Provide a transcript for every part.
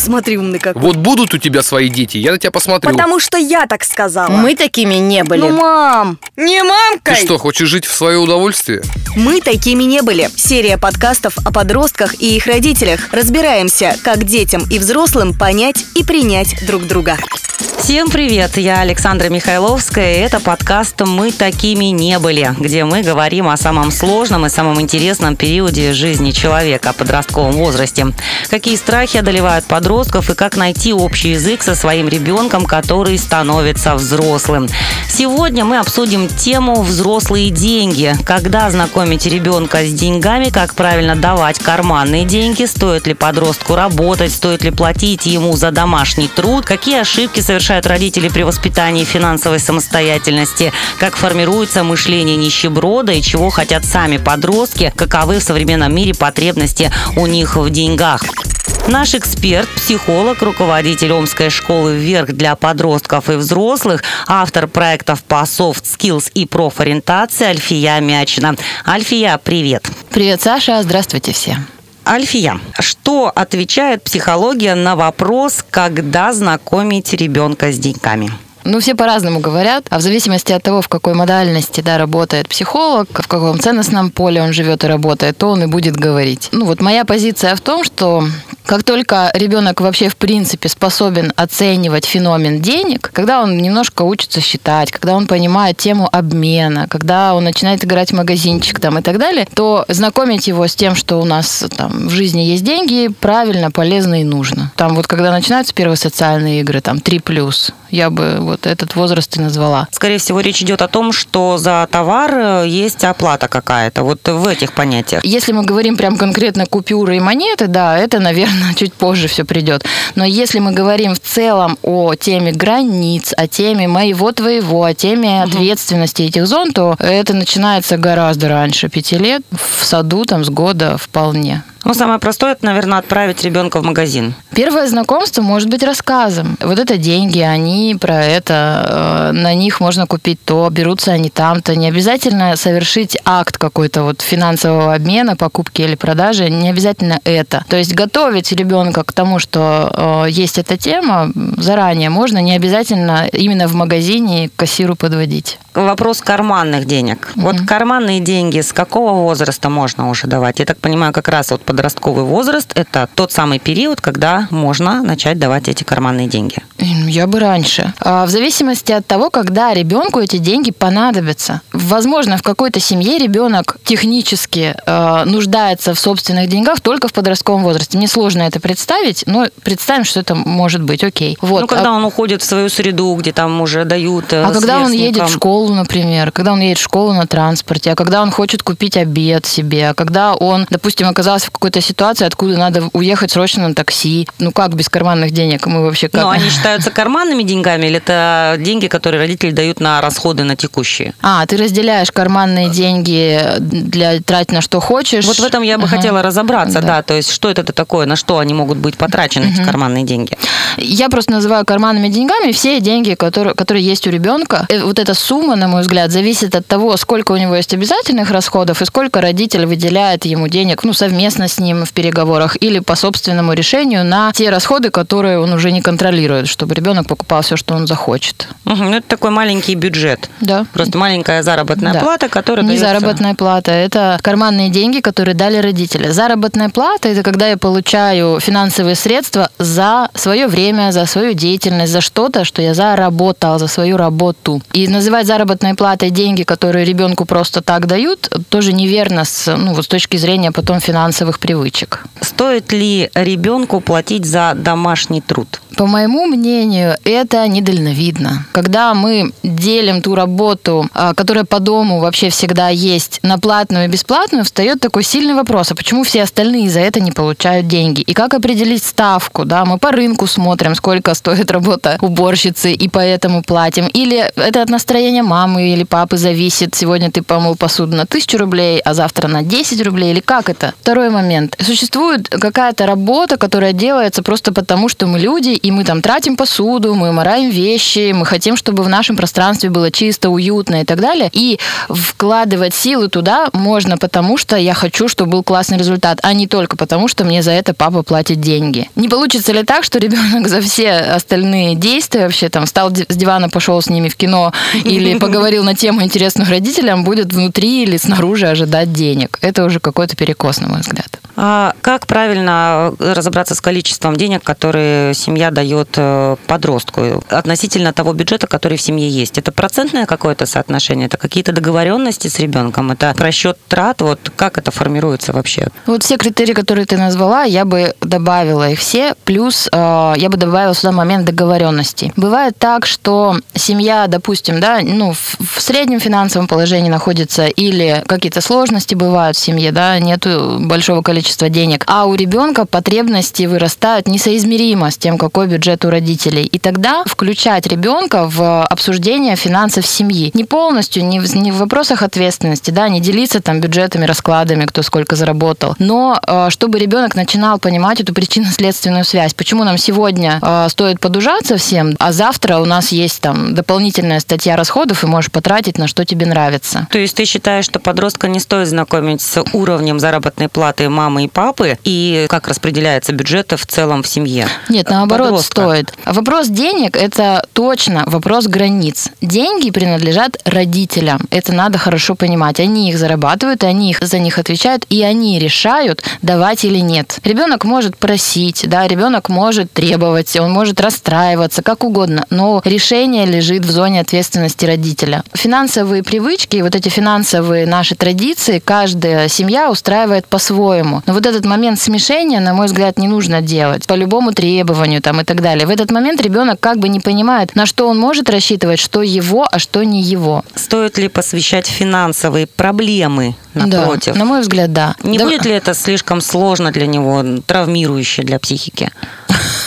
Смотри, умный какой. Вот будут у тебя свои дети, я на тебя посмотрю. Потому что я так сказала. Мы такими не были. Ну, мам, не Ты мамкой. что, хочешь жить в свое удовольствие? Мы такими не были. Серия подкастов о подростках и их родителях. Разбираемся, как детям и взрослым понять и принять друг друга. Всем привет, я Александра Михайловская, и это подкаст «Мы такими не были», где мы говорим о самом сложном и самом интересном периоде жизни человека, о подростковом возрасте. Какие страхи одолевают подростков и как найти общий язык со своим ребенком, который становится взрослым. Сегодня мы обсудим тему «Взрослые деньги». Когда знакомить ребенка с деньгами, как правильно давать карманные деньги, стоит ли подростку работать, стоит ли платить ему за домашний труд, какие ошибки совершают родители при воспитании финансовой самостоятельности, как формируется мышление нищеброда и чего хотят сами подростки, каковы в современном мире потребности у них в деньгах. Наш эксперт, психолог, руководитель Омской школы «Вверх» для подростков и взрослых, автор проектов по soft skills и профориентации Альфия Мячина. Альфия, привет. Привет, Саша. Здравствуйте все. Альфия, что отвечает психология на вопрос, когда знакомить ребенка с деньгами? Ну, все по-разному говорят, а в зависимости от того, в какой модальности да, работает психолог, в каком ценностном поле он живет и работает, то он и будет говорить. Ну, вот моя позиция в том, что как только ребенок вообще в принципе способен оценивать феномен денег, когда он немножко учится считать, когда он понимает тему обмена, когда он начинает играть в магазинчик там, и так далее, то знакомить его с тем, что у нас там в жизни есть деньги, правильно, полезно и нужно. Там вот когда начинаются первые социальные игры, там 3+, я бы вот этот возраст и назвала. Скорее всего, речь идет о том, что за товар э, есть оплата какая-то. Вот в этих понятиях. Если мы говорим прям конкретно купюры и монеты, да, это, наверное, чуть позже все придет. Но если мы говорим в целом о теме границ, о теме моего, твоего, о теме ответственности этих зон, то это начинается гораздо раньше, пяти лет, в саду там с года вполне. Ну, самое простое, это, наверное, отправить ребенка в магазин. Первое знакомство может быть рассказом. Вот это деньги, они про это, э, на них можно купить то, берутся они там-то. Не обязательно совершить акт какой-то вот финансового обмена, покупки или продажи, не обязательно это. То есть готовить ребенка к тому, что э, есть эта тема, заранее можно, не обязательно именно в магазине кассиру подводить. Вопрос карманных денег. Вот карманные деньги с какого возраста можно уже давать? Я так понимаю, как раз вот подростковый возраст – это тот самый период, когда можно начать давать эти карманные деньги. Я бы раньше. А, В зависимости от того, когда ребенку эти деньги понадобятся. Возможно, в какой-то семье ребенок технически э, нуждается в собственных деньгах только в подростковом возрасте. Мне сложно это представить, но представим, что это может быть. Окей. Вот. Ну, когда А- он уходит в свою среду, где там уже дают э, а когда он едет в школу, например, когда он едет в школу на транспорте, а когда он хочет купить обед себе, а когда он, допустим, оказался в какой-то ситуации, откуда надо уехать срочно на такси, ну как без карманных денег мы вообще как? Но они считаются карманными деньгами или это деньги, которые родители дают на расходы на текущие? А, ты разделяешь карманные деньги для тратить на что хочешь. Вот в этом я бы Ага. хотела разобраться, Да. да. то есть что это такое, на что они могут быть потрачены, эти карманные деньги. Я просто называю карманными деньгами все деньги, которые, которые есть у ребенка. Э, Вот эта сумма, на мой взгляд, зависит от того, сколько у него есть обязательных расходов и сколько родитель выделяет ему денег, ну, совместно с ним в переговорах или по собственному решению на те расходы, которые он уже не контролирует, чтобы ребенок покупал все, что он захочет. Мгм, ну, это такой маленький бюджет. Да. Просто маленькая заработная Да. плата, которая Не дается- заработная плата, это карманные деньги, которые дали родители. Заработная плата это когда я получаю финансовые средства за свое время, за свою деятельность, за что-то, что я заработал, за свою работу. И называть заработной платой деньги, которые ребенку просто так дают, тоже неверно с, ну, вот с точки зрения потом финансовых привычек. Стоит ли ребенку платить за домашний труд? По моему мнению, это недальновидно. Когда мы делим ту работу, а, которая по дому вообще всегда есть, на платную и бесплатную, встает такой сильный вопрос, а почему все остальные за это не получают деньги? И как определить ставку? Да? Мы по рынку смотрим, сколько стоит работа уборщицы, и поэтому платим. Или это от настроения мамы или папы зависит. Сегодня ты помыл посуду на тысячу рублей, а завтра на 10 рублей. Или как это? Второй момент. Момент. Существует какая-то работа, которая делается просто потому, что мы люди, и мы там тратим посуду, мы мораем вещи, мы хотим, чтобы в нашем пространстве было чисто, уютно и так далее. И вкладывать силы туда можно потому, что я хочу, чтобы был классный результат, а не только потому, что мне за это папа платит деньги. Не получится ли так, что ребенок за все остальные действия вообще там встал с дивана, пошел с ними в кино или поговорил на тему интересных родителям, будет внутри или снаружи ожидать денег? Это уже какой-то перекос, на мой взгляд. А как правильно разобраться с количеством денег, которые семья дает э, подростку относительно того бюджета, который в семье есть? Это процентное какое-то соотношение? Это какие-то договоренности с ребенком? Это расчет трат? Вот как это формируется вообще? Вот все критерии, которые ты назвала, я бы добавила их все. Плюс э, я бы добавила сюда момент договоренности. Бывает так, что семья, допустим, да, ну, в, в среднем финансовом положении находится или какие-то сложности бывают в семье, да, нету большого количества количество денег, а у ребенка потребности вырастают несоизмеримо с тем, какой бюджет у родителей. И тогда включать ребенка в обсуждение финансов семьи. Не полностью, не в, не в вопросах ответственности, да, не делиться там бюджетами, раскладами, кто сколько заработал, но э, чтобы ребенок начинал понимать эту причинно-следственную связь. Почему нам сегодня э, стоит подужаться всем, а завтра у нас есть там дополнительная статья расходов, и можешь потратить на что тебе нравится. То есть ты считаешь, что подростка не стоит знакомить с уровнем заработной платы мамы и папы и как распределяется бюджет в целом в семье? Нет, наоборот, Подростка. стоит. Вопрос денег – это точно вопрос границ. Деньги принадлежат родителям. Это надо хорошо понимать. Они их зарабатывают, они их, за них отвечают, и они решают, давать или нет. Ребенок может просить, да, ребенок может требовать, он может расстраиваться, как угодно, но решение лежит в зоне ответственности родителя. Финансовые привычки, вот эти финансовые наши традиции, каждая семья устраивает по-своему. Но вот этот момент смешения, на мой взгляд, не нужно делать по любому требованию там, и так далее. В этот момент ребенок как бы не понимает, на что он может рассчитывать, что его, а что не его. Стоит ли посвящать финансовые проблемы напротив? Да, на мой взгляд, да. Не да. будет ли это слишком сложно для него, травмирующе для психики?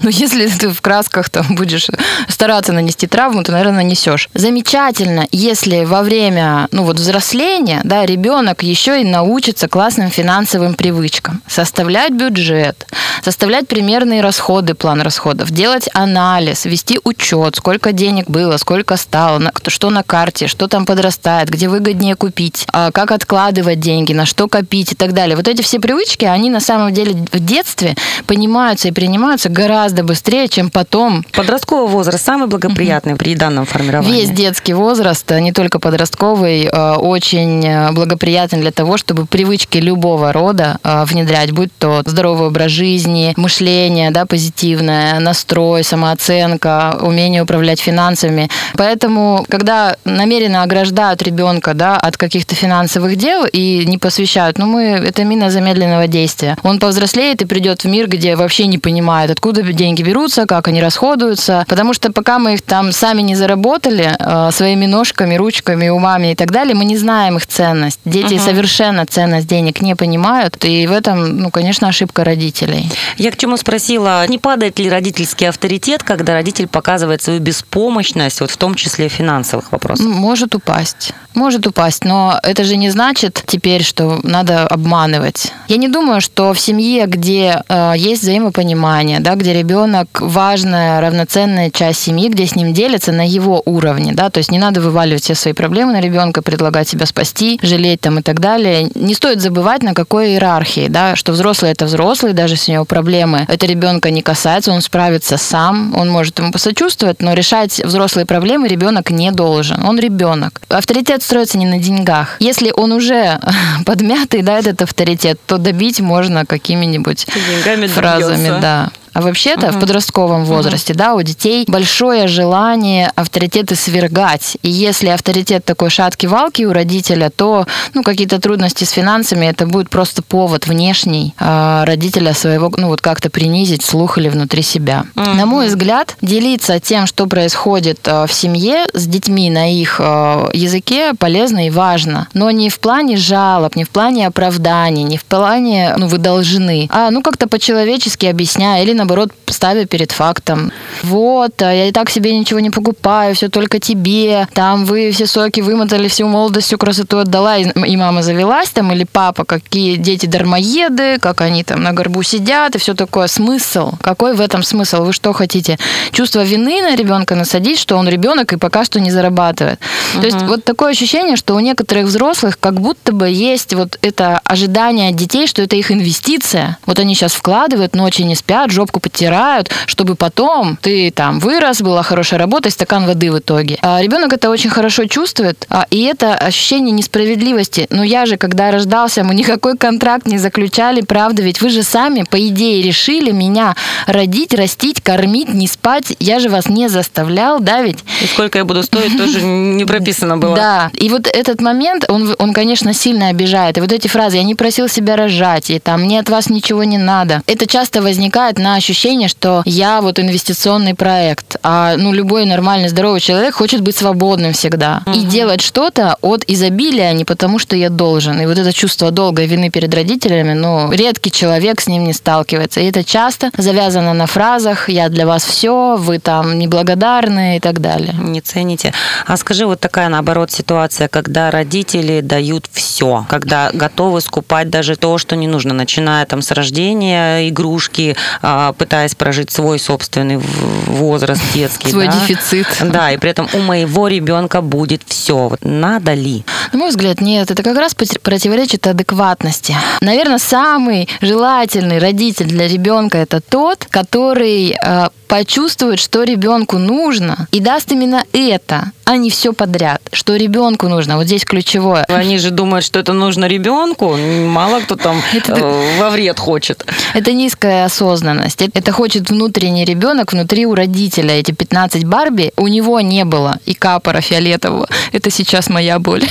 Но если ты в красках там будешь стараться нанести травму, то, наверное, нанесешь. Замечательно, если во время ну, вот взросления да, ребенок еще и научится классным финансовым привычкам. Составлять бюджет, составлять примерные расходы, план расходов, делать анализ, вести учет, сколько денег было, сколько стало, что на карте, что там подрастает, где выгоднее купить, а, как откладывать деньги, на что копить и так далее. Вот эти все привычки, они на самом деле в детстве понимаются и принимаются гораздо гораздо быстрее, чем потом. Подростковый возраст самый благоприятный при данном формировании? Весь детский возраст, а не только подростковый, э, очень э, благоприятен для того, чтобы привычки любого рода внедрять, будь то здоровый образ жизни, мышление да, позитивное, настрой, самооценка, умение управлять финансами. Поэтому, когда намеренно ограждают ребенка да, от каких-то финансовых дел и не посвящают, ну мы, это мина замедленного действия. Он повзрослеет и придет в мир, где вообще не понимает, откуда деньги берутся, как они расходуются. Потому что пока мы их там сами не заработали э, своими ножками, ручками, умами и так далее, мы не знаем их ценность. Дети угу. совершенно ценность денег не понимают. И в этом, ну, конечно, ошибка родителей. Я к чему спросила, не падает ли родительский авторитет, когда родитель показывает свою беспомощность, вот в том числе финансовых вопросах? Может упасть. Может упасть, но это же не значит теперь, что надо обманывать. Я не думаю, что в семье, где э, есть взаимопонимание, да, где ребенок важная, равноценная часть семьи, где с ним делятся на его уровне, да, то есть не надо вываливать все свои проблемы на ребенка, предлагать себя спасти, жалеть там и так далее. Не стоит забывать, на какой иерархии, да, что взрослый это взрослый, даже если у него проблемы, это ребенка не касается, он справится сам, он может ему посочувствовать, но решать взрослые проблемы ребенок не должен, он ребенок. Авторитет строится не на деньгах. Если он уже подмятый, да, этот авторитет, то добить можно какими-нибудь фразами, добьется. да. А вообще-то угу. в подростковом возрасте, угу. да, у детей большое желание авторитеты свергать. И если авторитет такой шаткий-валкий у родителя, то ну, какие-то трудности с финансами, это будет просто повод внешний э, родителя своего, ну вот как-то принизить слух или внутри себя. Угу. На мой взгляд, делиться тем, что происходит э, в семье с детьми на их э, языке полезно и важно. Но не в плане жалоб, не в плане оправданий, не в плане, ну вы должны, а ну как-то по-человечески объясняя или на наоборот, ставя перед фактом. Вот, а я и так себе ничего не покупаю, все только тебе. Там вы все соки вымотали, всю молодость, всю красоту отдала, и, мама завелась там, или папа, какие дети дармоеды, как они там на горбу сидят, и все такое. Смысл? Какой в этом смысл? Вы что хотите? Чувство вины на ребенка насадить, что он ребенок и пока что не зарабатывает. Угу. То есть вот такое ощущение, что у некоторых взрослых как будто бы есть вот это ожидание детей, что это их инвестиция. Вот они сейчас вкладывают, ночи не спят, жопку подтирают, чтобы потом ты там вырос, была хорошая работа и стакан воды в итоге. А ребенок это очень хорошо чувствует, а, и это ощущение несправедливости. Но я же, когда рождался, мы никакой контракт не заключали, правда, ведь вы же сами, по идее, решили меня родить, растить, кормить, не спать. Я же вас не заставлял, да ведь? И сколько я буду стоить, тоже не прописано было. Да, и вот этот момент, он, он, конечно, сильно обижает. И вот эти фразы «я не просил себя рожать», и там «мне от вас ничего не надо». Это часто возникает на ощущение, что я вот инвестиционный проект, а ну любой нормальный, здоровый человек хочет быть свободным всегда угу. и делать что-то от изобилия, а не потому, что я должен. И вот это чувство долгой вины перед родителями, ну, редкий человек с ним не сталкивается. И это часто завязано на фразах «я для вас все», «вы там неблагодарны» и так далее. Не цените. А скажи, вот такая, наоборот, ситуация, когда родители дают все, когда готовы скупать даже то, что не нужно, начиная там с рождения игрушки, а, пытаясь прожить свой собственный возраст детский. Свой да? дефицит. Да, и при этом у моего ребенка будет все. Вот надо ли? На мой взгляд, нет. Это как раз противоречит адекватности. Наверное, самый желательный родитель для ребенка это тот, который э, почувствует, что ребенку нужно, и даст именно это, а не все подряд. Что ребенку нужно. Вот здесь ключевое. Они же думают, что это нужно ребенку. Мало кто там это, э, во вред хочет. Это низкая осознанность. Это хочет внутренний ребенок внутри у родителя. Эти 15 Барби у него не было и капора фиолетового. Это сейчас моя боль.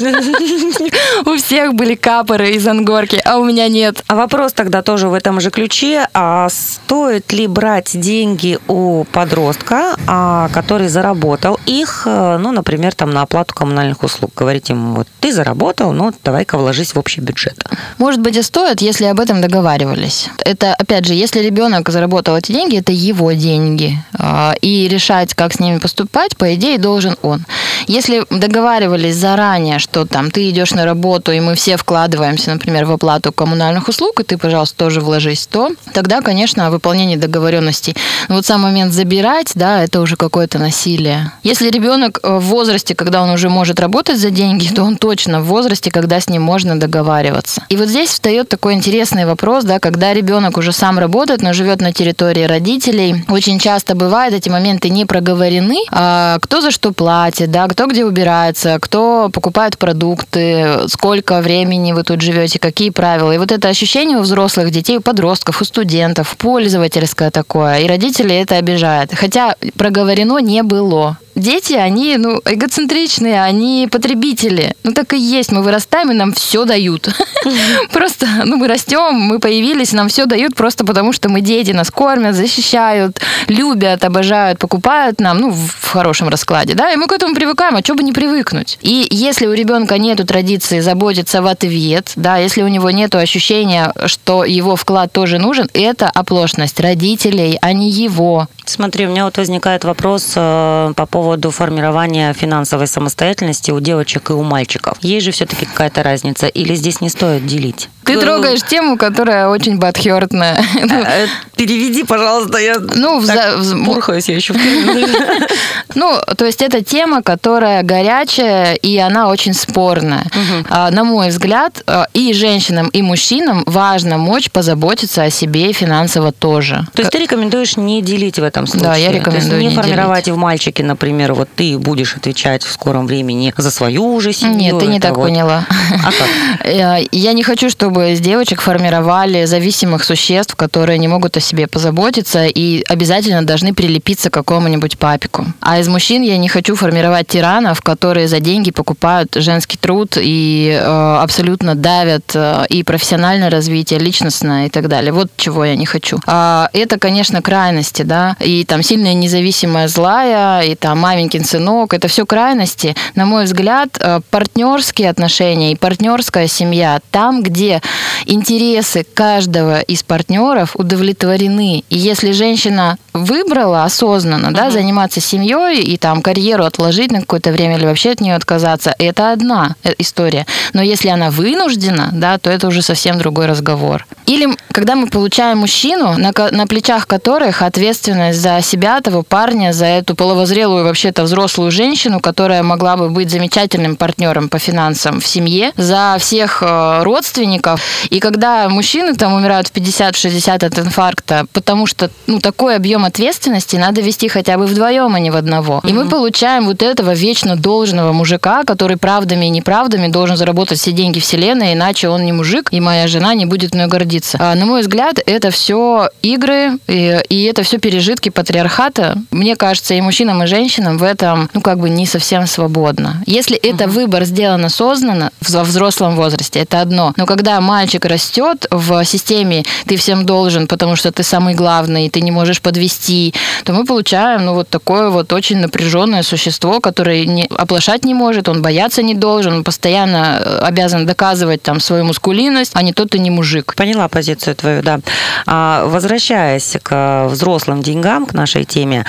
У всех были капоры из ангорки, а у меня нет. А вопрос тогда тоже в этом же ключе. А стоит ли брать деньги у подростка, а, который заработал их, э, ну, например, там на оплату коммунальных услуг? Говорить ему, вот ты заработал, ну, давай-ка вложись в общий бюджет. Может быть, и стоит, если об этом договаривались. Это, опять же, если ребенок заработал эти деньги, это его деньги. А, и решать, как с ними поступать, по идее, должен он. Если договаривались заранее, что там ты идешь на работу, и мы все вкладываемся, например, в оплату коммунальных услуг, и ты, пожалуйста, тоже вложись, то тогда, конечно, выполнение договоренностей. Но вот сам момент забирать, да, это уже какое-то насилие. Если ребенок э, в возрасте, когда он уже может работать за деньги, то он точно в возрасте, когда с ним можно договариваться. И вот здесь встает такой интересный вопрос, да, когда ребенок уже сам работает, но живет на территории родителей, очень часто бывает эти моменты не проговорены, а кто за что платит, да, кто где убирается, кто покупает продукты, сколько времени вы тут живете, какие правила. И вот это ощущение у взрослых детей, у подростков, у студентов, пользовательское такое. И родители это обижают. Хотя проговорено не было дети, они, ну, эгоцентричные, они потребители. Ну, так и есть. Мы вырастаем, и нам все дают. Просто, ну, мы растем, мы появились, нам все дают просто потому, что мы дети, нас кормят, защищают, любят, обожают, покупают нам, ну, в хорошем раскладе, да, и мы к этому привыкаем, а что бы не привыкнуть? И если у ребенка нету традиции заботиться в ответ, да, если у него нету ощущения, что его вклад тоже нужен, это оплошность родителей, а не его. Смотри, у меня вот возникает вопрос э, по поводу формирования финансовой самостоятельности у девочек и у мальчиков. Есть же все-таки какая-то разница, или здесь не стоит делить? Ты трогаешь тему, которая очень бадхертная. Э, переведи, пожалуйста, я ну, пурхаюсь я еще. Ну, то есть это тема, которая горячая, и она очень спорная. А, на мой взгляд, а, и женщинам, и мужчинам важно мочь позаботиться о себе финансово тоже. То есть ты рекомендуешь не делить в этом случае? Да, я рекомендую То есть не, формировать в мальчике, например, вот ты будешь отвечать в скором времени за свою уже семью. Нет, ты не так поняла. А как? Я не хочу, чтобы из девочек формировали зависимых существ, которые не могут о себе позаботиться и обязательно должны прилепиться к какому-нибудь папику. А из мужчин я не хочу формировать тиранов, которые за деньги покупают женский труд и э, абсолютно давят э, и профессиональное развитие, личностное и так далее. Вот чего я не хочу. А, это, конечно, крайности, да, и там сильная независимая злая, и там маменькин сынок, это все крайности. На мой взгляд, э, партнерские отношения и партнерская семья, там, где интересы каждого из партнеров удовлетворены. И если женщина выбрала осознанно, да, заниматься семьей и там карьеру отложить на какое-то время или вообще от нее отказаться, это одна э, история. Но если она вынуждена, да, то это уже совсем другой разговор. Или когда мы получаем мужчину, на, на плечах которых ответственность за себя, того парня, за эту половозрелую вообще-то взрослую женщину, которая могла бы быть замечательным партнером по финансам в семье, за всех э, родственников. И когда мужчины там умирают в 50-60 от инфаркта, потому что ну, такой объем ответственности надо вести хотя бы вдвоем, а не в одного. И мы получаем вот этого вечно должного мужика, который правдами и неправдами должен заработать все деньги вселенной, иначе он не мужик, и моя жена не будет мной гордиться. А, на мой взгляд, это все игры, и, и это все пережитки патриархата. Мне кажется, и мужчинам, и женщинам в этом, ну, как бы не совсем свободно. Если это выбор сделан осознанно во взрослом возрасте, это одно. Но когда мальчик растет в системе «ты всем должен, потому что ты самый главный, ты не можешь подвести», то мы получаем, ну, вот такое вот очень напряженное существо, которое не, оплошать не может, он бояться не должен, он постоянно э, обязан доказывать там свою мускулинность, а не тот и не мужик. Поняла позицию твою, да. А, возвращаясь к взрослым деньгам, к нашей теме,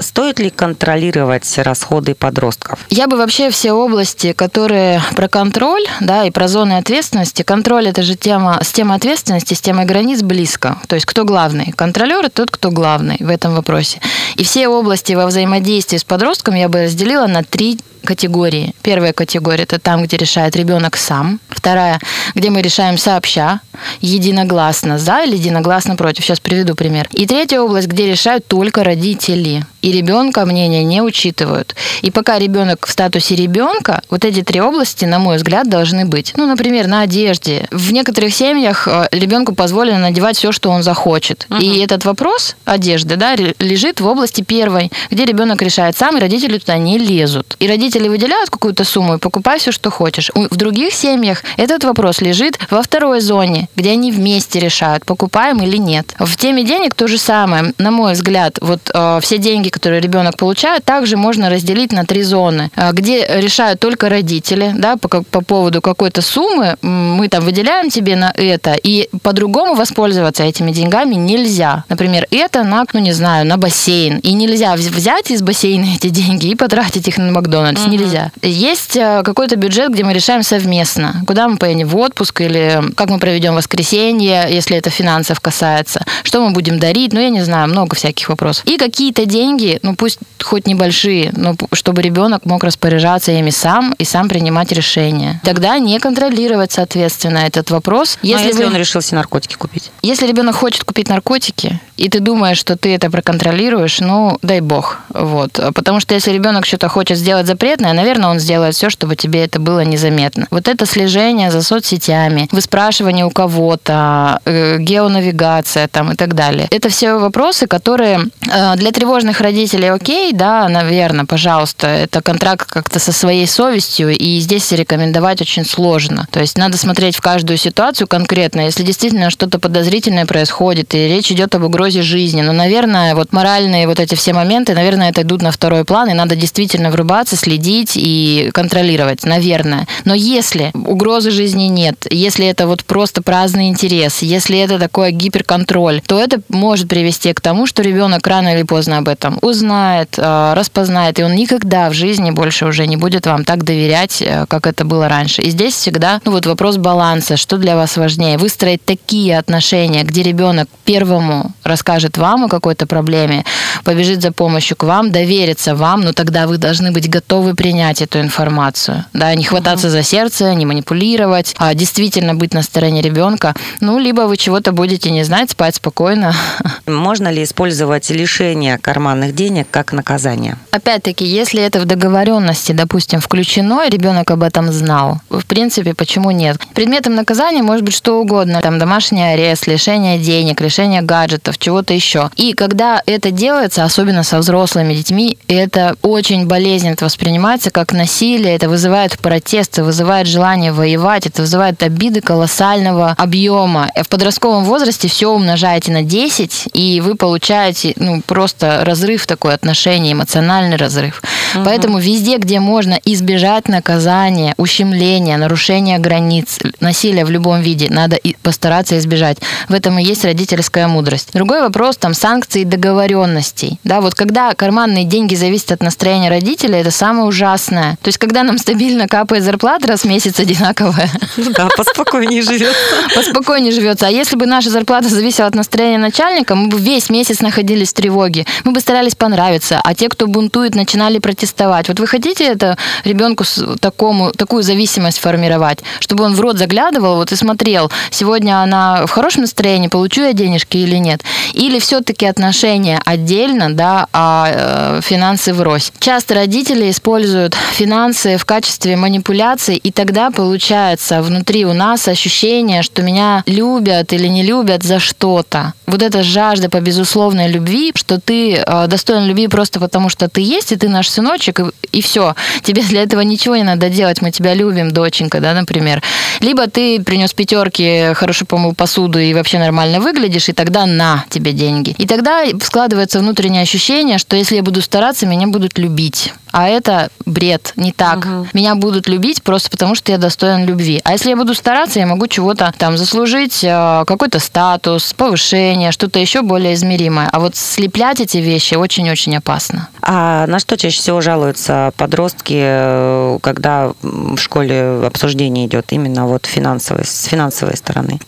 стоит ли контролировать расходы подростков? Я бы вообще все области, которые про контроль, да, и про зоны ответственности, контроль это же тема, с темой ответственности, с темой границ близко. То есть кто главный? Контролер тот, кто главный в этом вопросе. И все области во взаимодействии с подростком я бы разделила на три категории. Первая категория это там, где решает ребенок сам. Вторая, где мы решаем сообща, единогласно за или единогласно против. Сейчас приведу пример. И третья область, где решают только родители. И ребенка мнение не учитывают. И пока ребенок в статусе ребенка, вот эти три области, на мой взгляд, должны быть. Ну, например, на одежде. В некоторых семьях э, ребенку позволено надевать все, что он захочет. И этот вопрос одежды, да, лежит в области первой, где ребенок решает сам, и родители туда не лезут. И родители выделяют какую-то сумму и покупай все, что хочешь. В других семьях этот вопрос лежит во второй зоне, где они вместе решают, покупаем или нет. В теме денег то же самое. На мой взгляд, вот э, все деньги, которые ребенок получает, также можно разделить на три зоны, э, где решают только родители, да, по, по поводу какой-то суммы, мы там выделяем тебе на это, и по-другому воспользоваться этими деньгами нельзя. Например, это на, ну не знаю, на бассейн. И нельзя вз- взять из бассейна эти деньги и потратить их на Макдональдс. Нельзя. Есть э, какой-то бюджет, где мы решаем совместно, куда мы поедем в отпуск или как мы проведем воскресенье, если это финансов касается, что мы будем дарить, ну я не знаю, много всяких вопросов. И какие-то деньги, ну пусть хоть небольшие, но чтобы ребенок мог распоряжаться ими сам и сам принимать решения. Тогда не контролировать, соответственно, этот вопрос. Если, Если, если вы- он решил себе наркотики купить. если ребенок хочет купить наркотики, и ты думаешь, что ты это проконтролируешь, ну, дай бог. Вот. Потому что если ребенок что-то хочет сделать запретное, наверное, он сделает все, чтобы тебе это было незаметно. Вот это слежение за соцсетями, выспрашивание у кого-то, э, геонавигация там и так далее. Это все вопросы, которые э, для тревожных родителей окей, да, наверное, пожалуйста, это контракт как-то со своей совестью, и здесь рекомендовать очень сложно. То есть надо смотреть в каждую ситуацию конкретно. Если действительно что-то подозрительное происходит, и речь идет об угрозе жизни, но, наверное, вот моральные вот эти все моменты, наверное, это идут на второй план, и надо действительно врубаться, следить и контролировать, наверное. Но если угрозы жизни нет, если это вот просто праздный интерес, если это такой гиперконтроль, то это может привести к тому, что ребенок рано или поздно об этом узнает, э, распознает, и он никогда в жизни больше уже не будет вам так доверять, э, как это было раньше. И здесь всегда ну, вот вопрос баланса, что для вас важнее, выстроить такие отношения, где ребенок первому расскажет вам о какой-то проблеме, побежит за помощью к вам, доверится вам, но тогда вы должны быть готовы принять эту информацию. Да, не хвататься за сердце, не манипулировать, а действительно быть на стороне ребенка. Ну, либо вы чего-то будете не знать, спать спокойно. Можно ли использовать лишение карманных денег как наказание? Опять-таки, если это в договоренности, допустим, включено, и ребенок об этом знал, в принципе, почему нет? Предметом наказания может быть что угодно. Там домашний арест, лишение денег, лишение гаджетов, чего-то еще. И когда это делается, особенно со взрослыми детьми, это очень болезненно это воспринимается как насилие, это вызывает протест, это вызывает желание воевать, это вызывает обиды колоссального объема. В подростковом возрасте все умножаете на 10, и вы получаете ну, просто разрыв такой отношений, эмоциональный разрыв. Угу. Поэтому везде, где можно избежать наказания, ущемления, нарушения границ, насилия в любом виде, надо постараться избежать. В этом и есть родительская мудрость. Другой вопрос, там, санкции и договоренностей. Да, вот когда карманные деньги зависят от настроения родителей, это самое ужасное. То есть, когда нам стабильно капает зарплата раз в месяц одинаковая. Ну да, поспокойнее живется. Поспокойнее живется. А если бы наша зарплата зависела от настроения начальника, мы бы весь месяц находились в тревоге. Мы бы старались понравиться, а те, кто бунтует, начинали протестовать. Вот вы хотите это ребенку такому, такую зависимость формировать, чтобы он в рот заглядывал вот и смотрел, сегодня она в хорошем настроении, получу я денежки или нет. Или все-таки отношения отдельно, да, а э, финансы врозь. Часто родители используют финансы в качестве манипуляции, и тогда получается внутри у нас ощущение, что меня любят или не любят за что-то. Вот эта жажда по безусловной любви, что ты э, достоин любви просто потому, что ты есть, и ты наш сыночек, и, и все. Тебе для этого ничего не надо делать, мы тебя любим, доченька, да, например. Либо ты принес пятерки, хорошо помыл посуду и вообще нормально выглядишь, и тогда на тебе деньги. И тогда складывается внутреннее ощущение, что если я буду стараться, меня будут любить. А это бред, не так. Угу. Меня будут любить просто потому, что я достоин любви. А если я буду стараться, я могу чего-то там заслужить, э, какой-то статус, повышение, что-то еще более измеримое. А вот слеплять эти вещи очень-очень опасно. А на что чаще всего жалуются подростки, э, когда в школе обсуждение идет именно вот финансовой, с финансовой стороны?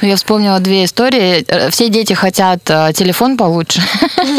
Ну, я вспомнила две истории. Э, все дети хотят телефон получше,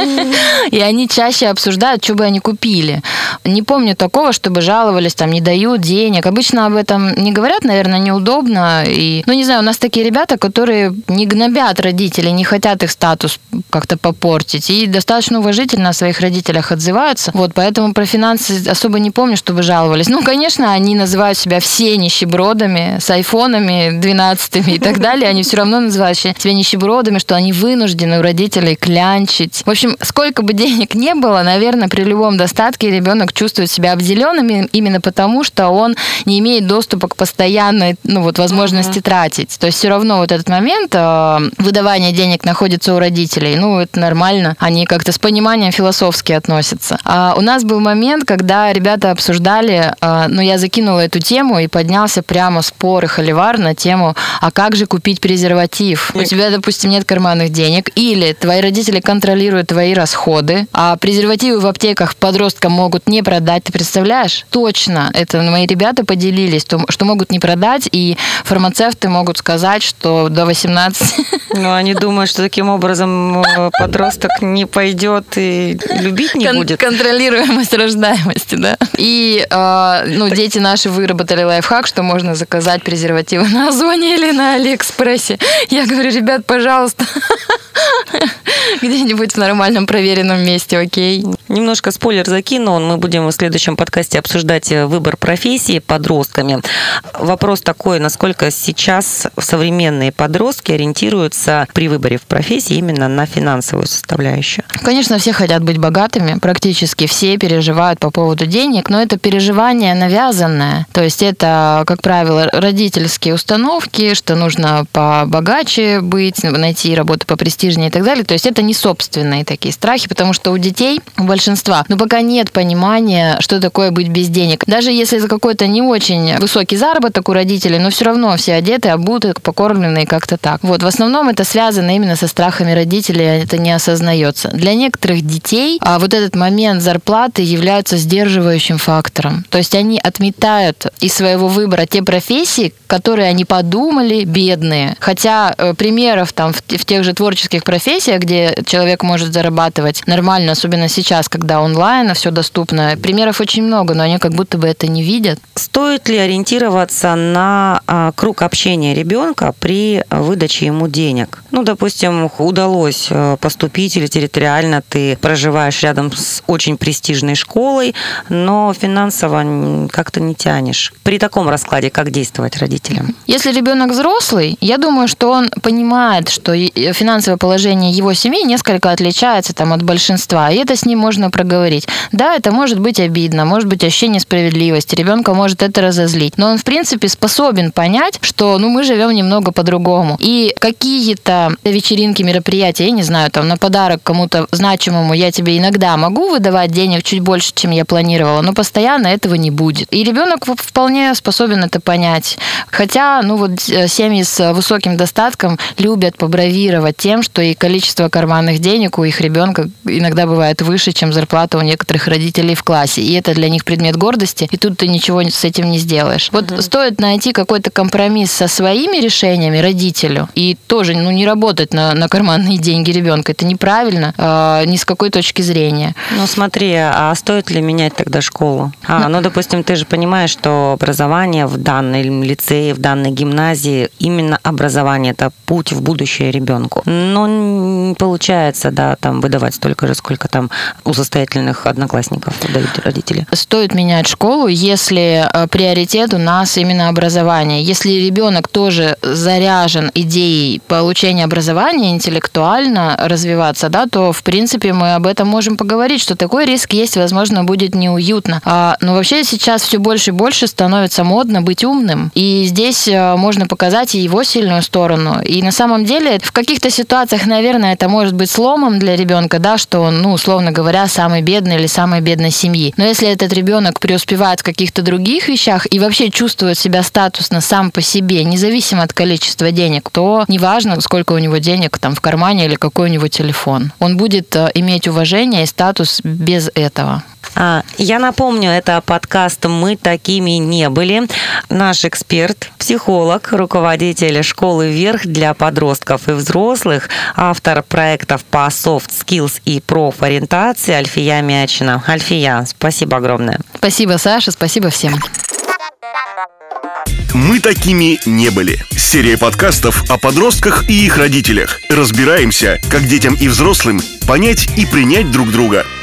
и они чаще обсуждают, что бы они купили. Не помню такого, чтобы жаловались, там, не дают денег. Обычно об этом не говорят, наверное, неудобно. И, ну, не знаю, у нас такие ребята, которые не гнобят родителей, не хотят их статус как-то попортить. И достаточно уважительно о своих родителях отзываются. Вот, поэтому про финансы особо не помню, чтобы жаловались. Ну, конечно, они называют себя все нищебродами, с айфонами 12 и так далее. Они все равно называют себя нищебродами, что они вынуждены у родителей клянчить. В общем, сколько бы денег не было, наверное, при любом достатке ребенок ребенок чувствует себя обделенным именно потому, что он не имеет доступа к постоянной ну, вот, возможности uh-huh. тратить. То есть все равно вот этот момент э, выдавания денег находится у родителей. Ну, это нормально. Они как-то с пониманием философски относятся. А у нас был момент, когда ребята обсуждали, э, ну, я закинула эту тему и поднялся прямо спор и холивар на тему, а как же купить презерватив? У тебя, допустим, нет карманных денег, или твои родители контролируют твои расходы, а презервативы в аптеках подросткам могут не продать. Ты представляешь? Точно. Это мои ребята поделились, что могут не продать, и фармацевты могут сказать, что до 18. Ну, они думают, что таким образом э, подросток не пойдет и любить не Кон- будет. Контролируемость рождаемости, да. И, э, ну, так... дети наши выработали лайфхак, что можно заказать презервативы на Озоне или на Алиэкспрессе. Я говорю, ребят, пожалуйста, где-нибудь в нормальном проверенном месте, окей? Немножко спойлер закину, мы будем в следующем подкасте обсуждать э, выбор профессии подростками. Вопрос такой, насколько сейчас современные подростки ориентируются при выборе в профессии именно на финансовую составляющую? Конечно, все хотят быть богатыми, практически все переживают по поводу денег, но это переживание навязанное. То есть это, как правило, родительские установки, что нужно побогаче быть, найти работу попрестижнее и так далее. То есть это не собственные такие страхи, потому что у детей, у большинства, ну пока нет понимания понимание, что такое быть без денег. Даже если за какой-то не очень высокий заработок у родителей, но все равно все одеты, обуты, покормленные как-то так. Вот, в основном это связано именно со страхами родителей, это не осознается. Для некоторых детей а вот этот момент зарплаты является сдерживающим фактором. То есть они отметают из своего выбора те профессии, которые они подумали бедные. Хотя э, примеров там в, в тех же творческих профессиях, где человек может зарабатывать нормально, особенно сейчас, когда онлайн все доступно. Примеров очень много, но они как будто бы это не видят. Стоит ли ориентироваться на а, круг общения ребенка при выдаче ему денег? Ну, допустим, удалось э, поступить или территориально ты проживаешь рядом с очень престижной школой, но финансово как-то не тянешь. При таком раскладе как действовать родителям? Если ребенок взрослый, я думаю, что он понимает, что финансовое положение его семьи несколько отличается там, от большинства, и это с ним можно проговорить. Да, это может быть обидно, может быть ощущение справедливости, ребенка может это разозлить, но он, в принципе, способен понять, что ну, мы живем немного по-другому. И какие-то вечеринки, мероприятия, я не знаю, там на подарок кому-то значимому я тебе иногда могу выдавать денег чуть больше, чем я планировала, но постоянно этого не будет. И ребенок вполне способен это понять. Хотя, ну вот э, семьи с высоким достатком любят побравировать тем, что и количество карманных денег у их ребенка иногда бывает выше, чем зарплата у некоторых родителей в классе. И это для них предмет гордости, и тут ты ничего с этим не сделаешь. Вот угу. стоит найти какой-то компромисс со своими решениями родителю и тоже ну, не работать на, на карманные деньги ребенка. Это неправильно э, ни с какой точки зрения. Ну смотри, а стоит ли менять тогда школу? А, ну, ну допустим, ты же понимаешь, что образование в данной лицее, в данной гимназии, именно образование – это путь в будущее ребенку. Но не получается, да, там выдавать столько же, сколько там у состоятельных одноклассников дают родители. Стоит менять школу, если э, приоритет у нас именно образование. Если ребенок тоже заряжен идеей получения образования, интеллектуально развиваться, да, то, в принципе, мы об этом можем поговорить, что такой риск есть, возможно, будет неуютно. А, но вообще сейчас все больше и больше становится модно быть умным. И здесь э, можно показать и его сильную сторону. И на самом деле в каких-то ситуациях, наверное, это может быть сломом для ребенка, да, что он, ну, условно говоря, самый бедный или самой бедной семьи. Но если этот ребенок преуспевает в каких-то других вещах и вообще чувствует себя статусно сам по себе, независимо от количества денег, то неважно, сколько у него денег там в кармане или какой у него телефон. Он будет э, иметь уважение и статус без этого. А, я напомню, это подкаст «Мы такими не были». Наш эксперт, психолог, руководитель школы «Вверх» для подростков и взрослых, автор проектов по soft skills и профориентации Альфия Мячина. Альфия, спасибо огромное. Спасибо, Саша, спасибо всем. Мы такими не были. Серия подкастов о подростках и их родителях. Разбираемся, как детям и взрослым понять и принять друг друга –